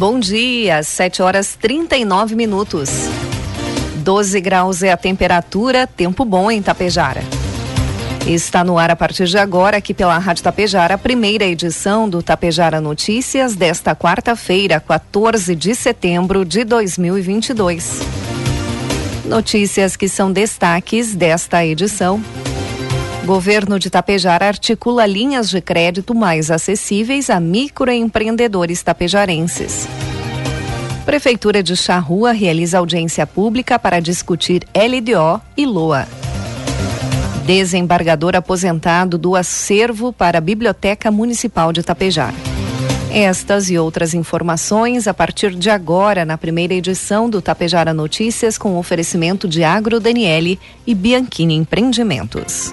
Bom dia, 7 horas 39 minutos. 12 graus é a temperatura, tempo bom em Tapejara. Está no ar a partir de agora, aqui pela Rádio Tapejara, a primeira edição do Tapejara Notícias desta quarta-feira, 14 de setembro de 2022. Notícias que são destaques desta edição. Governo de Tapejara articula linhas de crédito mais acessíveis a microempreendedores tapejarenses. Prefeitura de Charrua realiza audiência pública para discutir LDO e LOA. Desembargador aposentado do acervo para a Biblioteca Municipal de Tapejara. Estas e outras informações a partir de agora na primeira edição do Tapejara Notícias com oferecimento de Agro Daniele e Bianchini Empreendimentos.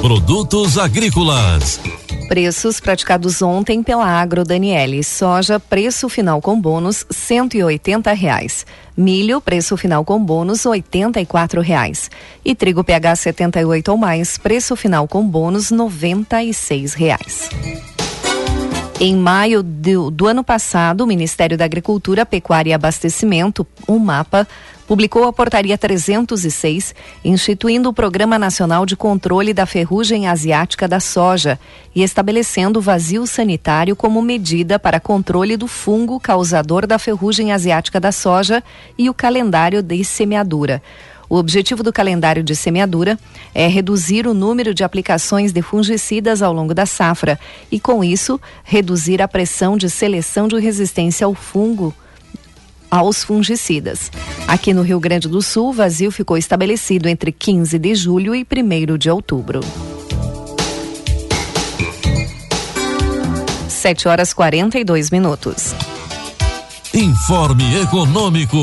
Produtos agrícolas. Preços praticados ontem pela Agro Daniele. Soja, preço final com bônus, cento e oitenta reais. Milho, preço final com bônus, oitenta e quatro reais. E trigo PH 78 ou mais, preço final com bônus, noventa e seis reais. Em maio do, do, ano passado, o Ministério da Agricultura, Pecuária e Abastecimento, o MAPA, publicou a Portaria 306, instituindo o Programa Nacional de Controle da Ferrugem Asiática da Soja e estabelecendo o vazio sanitário como medida para controle do fungo causador da ferrugem asiática da soja e o calendário de semeadura. O objetivo do calendário de semeadura é reduzir o número de aplicações de fungicidas ao longo da safra e, com isso, reduzir a pressão de seleção de resistência ao fungo aos fungicidas. Aqui no Rio Grande do Sul, o vazio ficou estabelecido entre 15 de julho e 1 de outubro. 7 horas 42 minutos. Informe Econômico.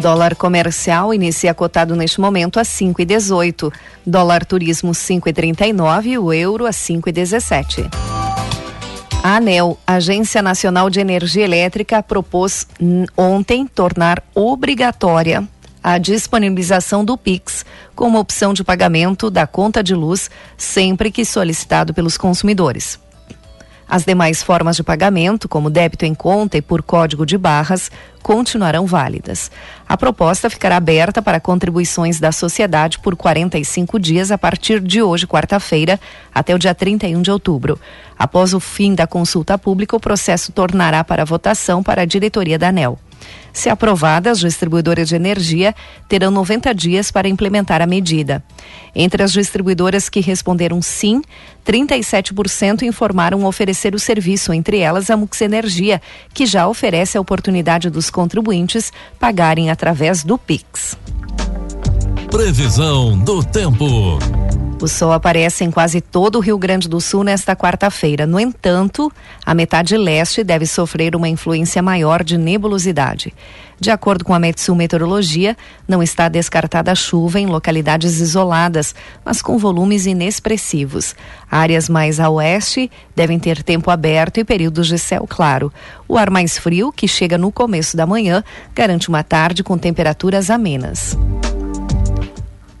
Dólar comercial inicia cotado neste momento a 5,18. Dólar turismo 5,39 e o euro a 5,17. A ANEL, Agência Nacional de Energia Elétrica, propôs ontem tornar obrigatória a disponibilização do Pix como opção de pagamento da conta de luz sempre que solicitado pelos consumidores. As demais formas de pagamento, como débito em conta e por código de barras, continuarão válidas. A proposta ficará aberta para contribuições da sociedade por 45 dias a partir de hoje, quarta-feira, até o dia 31 de outubro. Após o fim da consulta pública, o processo tornará para votação para a diretoria da ANEL. Se aprovada, as distribuidoras de energia terão 90 dias para implementar a medida. Entre as distribuidoras que responderam sim, 37% informaram oferecer o serviço, entre elas a Mux Energia, que já oferece a oportunidade dos contribuintes pagarem através do Pix. Previsão do tempo. O sol aparece em quase todo o Rio Grande do Sul nesta quarta-feira. No entanto, a metade leste deve sofrer uma influência maior de nebulosidade. De acordo com a Metsu Meteorologia, não está descartada chuva em localidades isoladas, mas com volumes inexpressivos. Áreas mais a oeste devem ter tempo aberto e períodos de céu claro. O ar mais frio, que chega no começo da manhã, garante uma tarde com temperaturas amenas.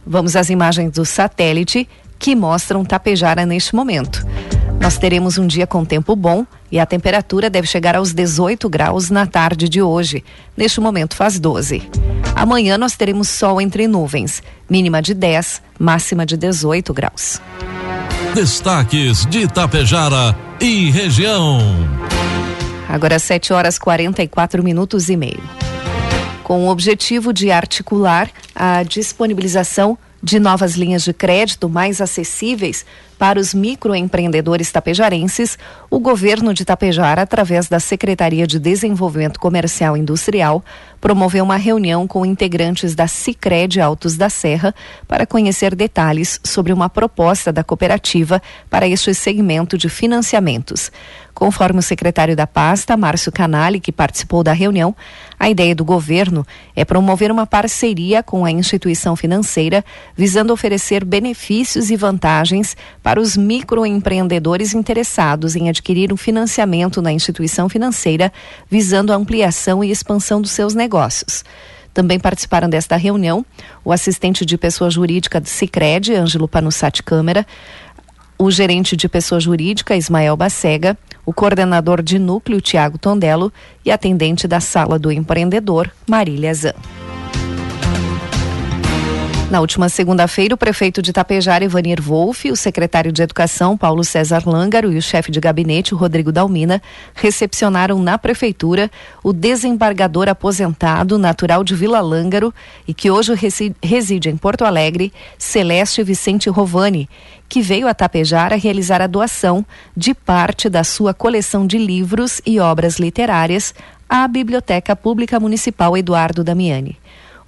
Vamos às imagens do satélite que mostram Tapejara neste momento. Nós teremos um dia com tempo bom e a temperatura deve chegar aos 18 graus na tarde de hoje. Neste momento faz 12. Amanhã nós teremos sol entre nuvens, mínima de 10, máxima de 18 graus. Destaques de Tapejara e região. Agora 7 horas 44 minutos e meio com o objetivo de articular a disponibilização de novas linhas de crédito mais acessíveis para os microempreendedores tapejarenses, o governo de Tapejara, através da Secretaria de Desenvolvimento Comercial e Industrial, promoveu uma reunião com integrantes da Sicredi Altos da Serra para conhecer detalhes sobre uma proposta da cooperativa para este segmento de financiamentos. Conforme o secretário da pasta, Márcio Canali, que participou da reunião, a ideia do governo é promover uma parceria com a instituição financeira, visando oferecer benefícios e vantagens para os microempreendedores interessados em adquirir um financiamento na instituição financeira, visando a ampliação e expansão dos seus negócios. Também participaram desta reunião o assistente de pessoa jurídica do Sicredi, Ângelo Panussati Câmara, o gerente de pessoa jurídica, Ismael Bacega, o coordenador de núcleo, Tiago Tondelo, e atendente da sala do empreendedor, Marília Zan. Na última segunda-feira, o prefeito de Tapejara, Ivanir Wolff, o secretário de Educação, Paulo César Lângaro, e o chefe de gabinete, Rodrigo Dalmina, recepcionaram na prefeitura o desembargador aposentado, natural de Vila Lângaro e que hoje reside em Porto Alegre, Celeste Vicente Rovani, que veio a Tapejara realizar a doação de parte da sua coleção de livros e obras literárias à Biblioteca Pública Municipal Eduardo Damiani.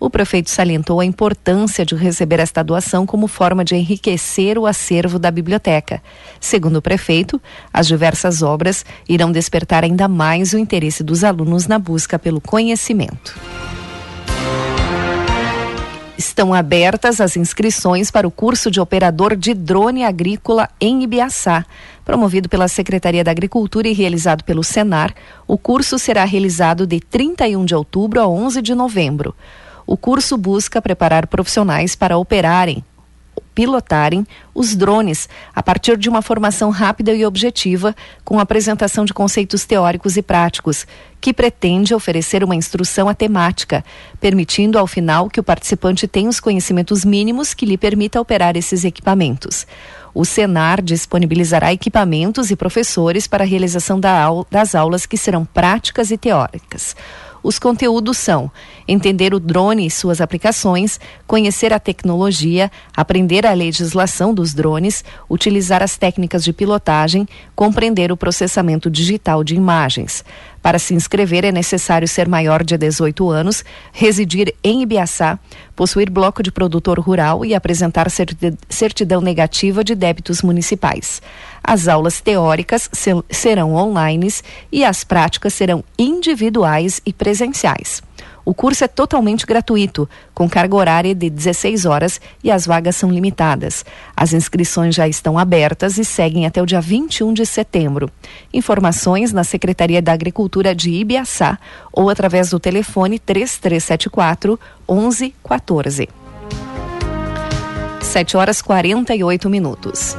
O prefeito salientou a importância de receber esta doação como forma de enriquecer o acervo da biblioteca. Segundo o prefeito, as diversas obras irão despertar ainda mais o interesse dos alunos na busca pelo conhecimento. Estão abertas as inscrições para o curso de operador de drone agrícola em Ibiaçá. Promovido pela Secretaria da Agricultura e realizado pelo Senar, o curso será realizado de 31 de outubro a 11 de novembro. O curso busca preparar profissionais para operarem, pilotarem os drones a partir de uma formação rápida e objetiva, com apresentação de conceitos teóricos e práticos, que pretende oferecer uma instrução à temática, permitindo ao final que o participante tenha os conhecimentos mínimos que lhe permita operar esses equipamentos. O Senar disponibilizará equipamentos e professores para a realização das aulas que serão práticas e teóricas. Os conteúdos são entender o drone e suas aplicações, conhecer a tecnologia, aprender a legislação dos drones, utilizar as técnicas de pilotagem, compreender o processamento digital de imagens. Para se inscrever é necessário ser maior de 18 anos, residir em Ibiaçá, possuir bloco de produtor rural e apresentar certidão negativa de débitos municipais. As aulas teóricas serão online e as práticas serão individuais e presenciais. O curso é totalmente gratuito, com carga horária de 16 horas e as vagas são limitadas. As inscrições já estão abertas e seguem até o dia 21 de setembro. Informações na Secretaria da Agricultura de Ibiaçá ou através do telefone 3374 1114. 7 horas 48 minutos.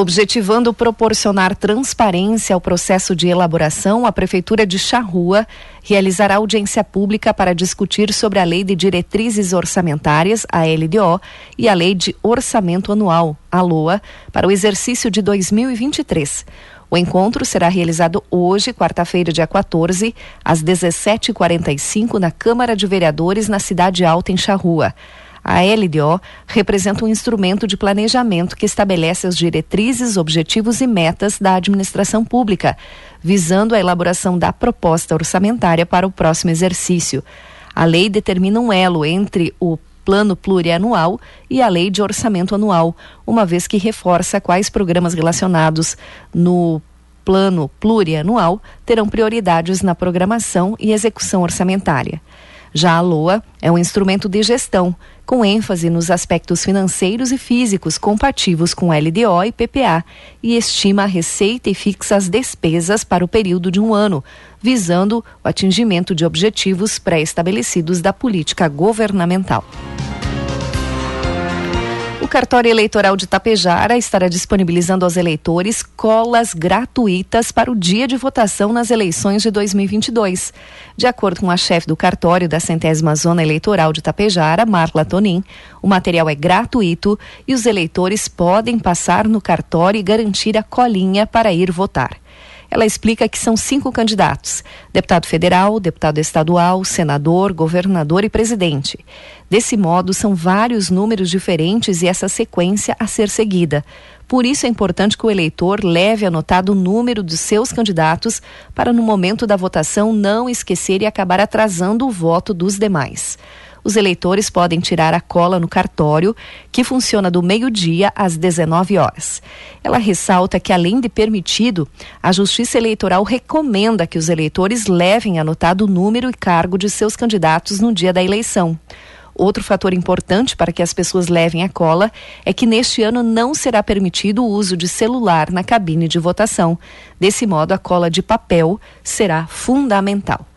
Objetivando proporcionar transparência ao processo de elaboração, a Prefeitura de Charrua realizará audiência pública para discutir sobre a Lei de Diretrizes Orçamentárias, a LDO, e a Lei de Orçamento Anual, a LOA, para o exercício de 2023. O encontro será realizado hoje, quarta-feira, dia 14, às 17h45, na Câmara de Vereadores, na Cidade Alta, em Charrua. A LDO representa um instrumento de planejamento que estabelece as diretrizes, objetivos e metas da administração pública, visando a elaboração da proposta orçamentária para o próximo exercício. A lei determina um elo entre o Plano Plurianual e a Lei de Orçamento Anual, uma vez que reforça quais programas relacionados no Plano Plurianual terão prioridades na programação e execução orçamentária. Já a LOA é um instrumento de gestão, com ênfase nos aspectos financeiros e físicos compatíveis com LDO e PPA, e estima a receita e fixa as despesas para o período de um ano, visando o atingimento de objetivos pré-estabelecidos da política governamental. O cartório eleitoral de Tapejara estará disponibilizando aos eleitores colas gratuitas para o dia de votação nas eleições de 2022. De acordo com a chefe do cartório da centésima zona eleitoral de Tapejara, Marla Tonin, o material é gratuito e os eleitores podem passar no cartório e garantir a colinha para ir votar. Ela explica que são cinco candidatos: deputado federal, deputado estadual, senador, governador e presidente. Desse modo, são vários números diferentes e essa sequência a ser seguida. Por isso é importante que o eleitor leve anotado o número dos seus candidatos para, no momento da votação, não esquecer e acabar atrasando o voto dos demais os eleitores podem tirar a cola no cartório, que funciona do meio-dia às 19 horas. Ela ressalta que, além de permitido, a Justiça Eleitoral recomenda que os eleitores levem anotado o número e cargo de seus candidatos no dia da eleição. Outro fator importante para que as pessoas levem a cola é que neste ano não será permitido o uso de celular na cabine de votação. Desse modo, a cola de papel será fundamental.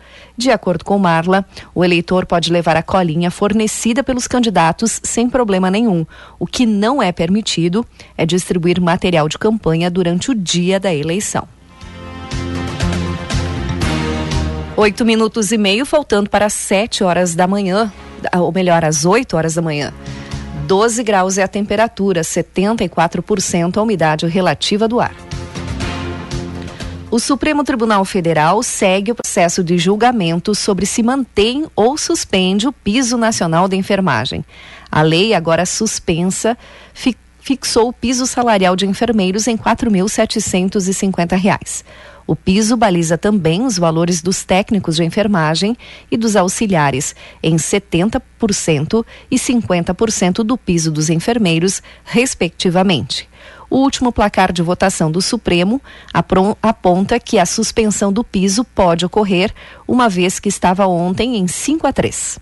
De acordo com Marla, o eleitor pode levar a colinha fornecida pelos candidatos sem problema nenhum. O que não é permitido é distribuir material de campanha durante o dia da eleição. Oito minutos e meio, faltando para sete horas da manhã, ou melhor, às oito horas da manhã. 12 graus é a temperatura, 74% a umidade relativa do ar. O Supremo Tribunal Federal segue o processo de julgamento sobre se mantém ou suspende o piso nacional da enfermagem. A lei, agora suspensa, fixou o piso salarial de enfermeiros em R$ 4.750. O piso baliza também os valores dos técnicos de enfermagem e dos auxiliares em 70% e 50% do piso dos enfermeiros, respectivamente. O último placar de votação do Supremo aponta que a suspensão do piso pode ocorrer, uma vez que estava ontem em 5 a 3.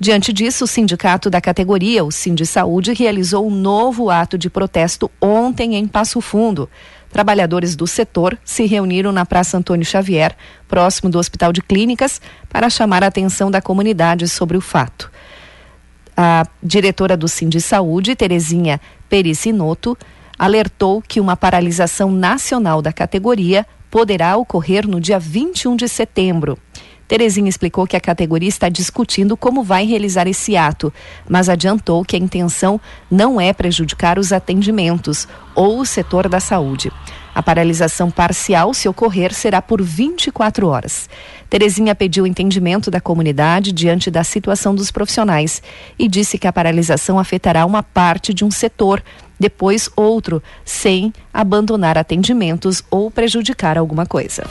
Diante disso, o sindicato da categoria, o Sindi Saúde, realizou um novo ato de protesto ontem em Passo Fundo. Trabalhadores do setor se reuniram na Praça Antônio Xavier, próximo do Hospital de Clínicas, para chamar a atenção da comunidade sobre o fato. A diretora do Sindi Saúde, Terezinha Pericinoto, alertou que uma paralisação nacional da categoria poderá ocorrer no dia 21 de setembro. Terezinha explicou que a categoria está discutindo como vai realizar esse ato, mas adiantou que a intenção não é prejudicar os atendimentos ou o setor da saúde. A paralisação parcial, se ocorrer, será por 24 horas. Terezinha pediu entendimento da comunidade diante da situação dos profissionais e disse que a paralisação afetará uma parte de um setor, depois outro, sem abandonar atendimentos ou prejudicar alguma coisa.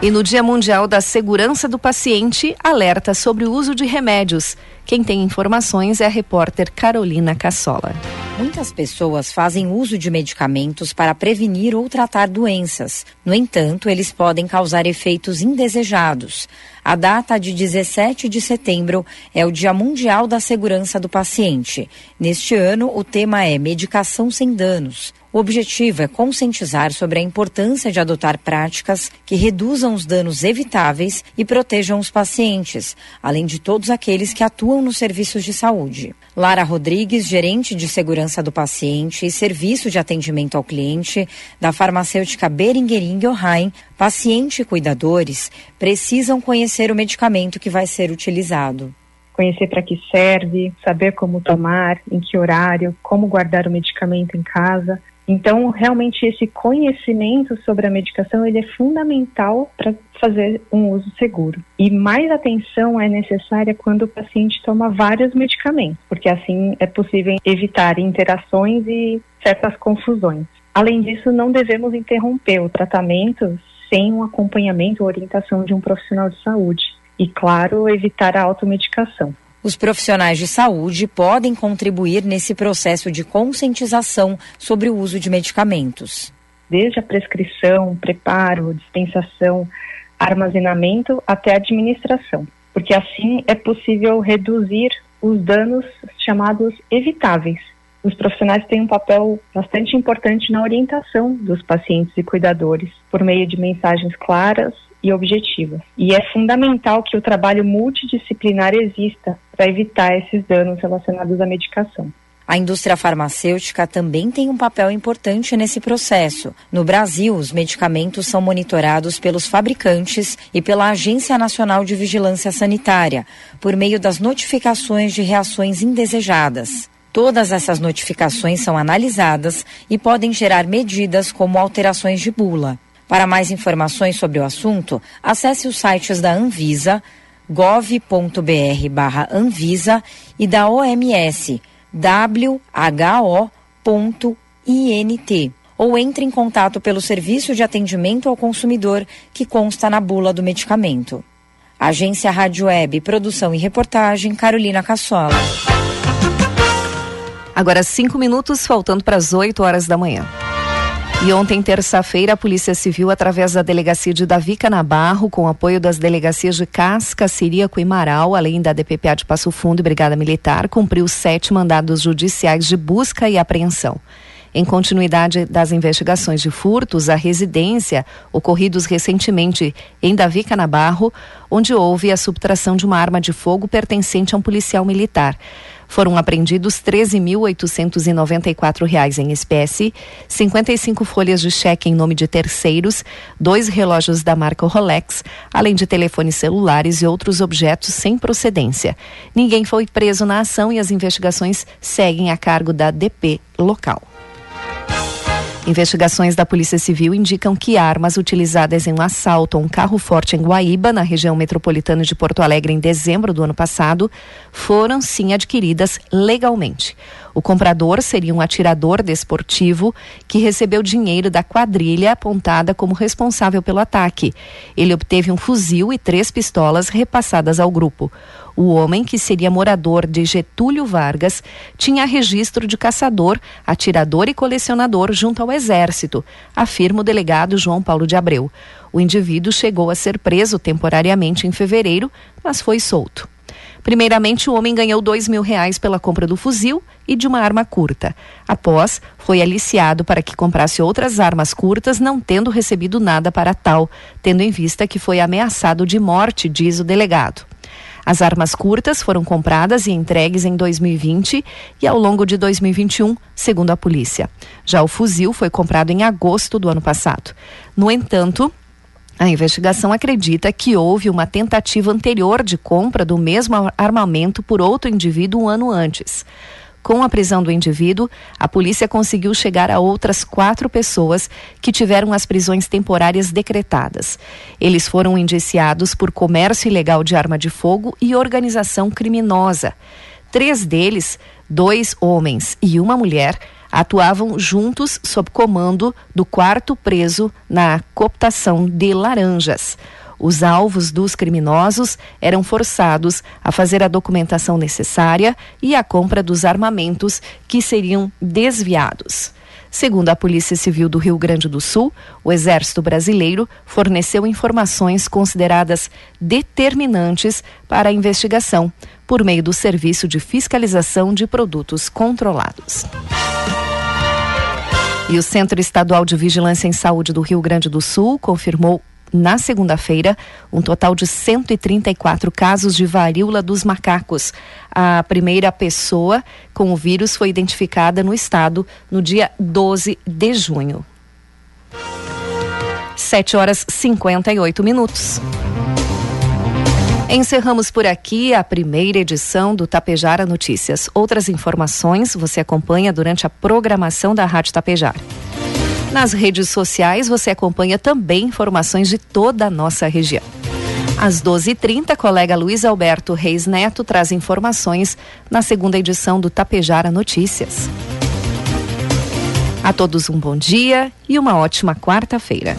E no Dia Mundial da Segurança do Paciente, alerta sobre o uso de remédios. Quem tem informações é a repórter Carolina Cassola. Muitas pessoas fazem uso de medicamentos para prevenir ou tratar doenças. No entanto, eles podem causar efeitos indesejados. A data de 17 de setembro é o Dia Mundial da Segurança do Paciente. Neste ano, o tema é Medicação sem Danos. O objetivo é conscientizar sobre a importância de adotar práticas que reduzam os danos evitáveis e protejam os pacientes, além de todos aqueles que atuam nos serviços de saúde. Lara Rodrigues, gerente de segurança do paciente e serviço de atendimento ao cliente da farmacêutica Beringer Ingelheim, paciente e cuidadores precisam conhecer o medicamento que vai ser utilizado conhecer para que serve, saber como tomar, em que horário, como guardar o medicamento em casa. Então, realmente esse conhecimento sobre a medicação ele é fundamental para fazer um uso seguro. E mais atenção é necessária quando o paciente toma vários medicamentos, porque assim é possível evitar interações e certas confusões. Além disso, não devemos interromper o tratamento sem um acompanhamento ou orientação de um profissional de saúde. E, claro, evitar a automedicação. Os profissionais de saúde podem contribuir nesse processo de conscientização sobre o uso de medicamentos. Desde a prescrição, preparo, dispensação, armazenamento até administração, porque assim é possível reduzir os danos chamados evitáveis. Os profissionais têm um papel bastante importante na orientação dos pacientes e cuidadores, por meio de mensagens claras e objetivas. E é fundamental que o trabalho multidisciplinar exista para evitar esses danos relacionados à medicação. A indústria farmacêutica também tem um papel importante nesse processo. No Brasil, os medicamentos são monitorados pelos fabricantes e pela Agência Nacional de Vigilância Sanitária, por meio das notificações de reações indesejadas. Todas essas notificações são analisadas e podem gerar medidas como alterações de bula. Para mais informações sobre o assunto, acesse os sites da Anvisa, gov.br/anvisa e da OMS who.int ou entre em contato pelo serviço de atendimento ao consumidor que consta na bula do medicamento. Agência Rádio Web, produção e reportagem, Carolina Cassola. Agora cinco minutos, faltando para as 8 horas da manhã. E ontem, terça-feira, a Polícia Civil, através da Delegacia de Davi Canabarro, com apoio das delegacias de Casca, Siríaco e Marau, além da DPPA de Passo Fundo e Brigada Militar, cumpriu sete mandados judiciais de busca e apreensão. Em continuidade das investigações de furtos à residência ocorridos recentemente em Davi Canabarro, onde houve a subtração de uma arma de fogo pertencente a um policial militar. Foram apreendidos R$ 13.894 em espécie, 55 folhas de cheque em nome de terceiros, dois relógios da marca Rolex, além de telefones celulares e outros objetos sem procedência. Ninguém foi preso na ação e as investigações seguem a cargo da DP local. Investigações da Polícia Civil indicam que armas utilizadas em um assalto a um carro forte em Guaíba, na região metropolitana de Porto Alegre, em dezembro do ano passado, foram sim adquiridas legalmente. O comprador seria um atirador desportivo que recebeu dinheiro da quadrilha apontada como responsável pelo ataque. Ele obteve um fuzil e três pistolas repassadas ao grupo. O homem, que seria morador de Getúlio Vargas, tinha registro de caçador, atirador e colecionador junto ao Exército, afirma o delegado João Paulo de Abreu. O indivíduo chegou a ser preso temporariamente em fevereiro, mas foi solto. Primeiramente, o homem ganhou dois mil reais pela compra do fuzil e de uma arma curta. Após, foi aliciado para que comprasse outras armas curtas, não tendo recebido nada para tal, tendo em vista que foi ameaçado de morte, diz o delegado. As armas curtas foram compradas e entregues em 2020 e ao longo de 2021, segundo a polícia. Já o fuzil foi comprado em agosto do ano passado. No entanto, a investigação acredita que houve uma tentativa anterior de compra do mesmo armamento por outro indivíduo um ano antes. Com a prisão do indivíduo, a polícia conseguiu chegar a outras quatro pessoas que tiveram as prisões temporárias decretadas. Eles foram indiciados por comércio ilegal de arma de fogo e organização criminosa. Três deles, dois homens e uma mulher, atuavam juntos sob comando do quarto preso na cooptação de Laranjas. Os alvos dos criminosos eram forçados a fazer a documentação necessária e a compra dos armamentos que seriam desviados. Segundo a Polícia Civil do Rio Grande do Sul, o Exército Brasileiro forneceu informações consideradas determinantes para a investigação, por meio do Serviço de Fiscalização de Produtos Controlados. E o Centro Estadual de Vigilância em Saúde do Rio Grande do Sul confirmou na segunda-feira, um total de 134 casos de varíola dos macacos. A primeira pessoa com o vírus foi identificada no estado no dia 12 de junho. 7 horas 58 minutos. Encerramos por aqui a primeira edição do Tapejara Notícias. Outras informações você acompanha durante a programação da Rádio Tapejara. Nas redes sociais você acompanha também informações de toda a nossa região. Às 12h30, colega Luiz Alberto Reis Neto traz informações na segunda edição do Tapejara Notícias. A todos um bom dia e uma ótima quarta-feira.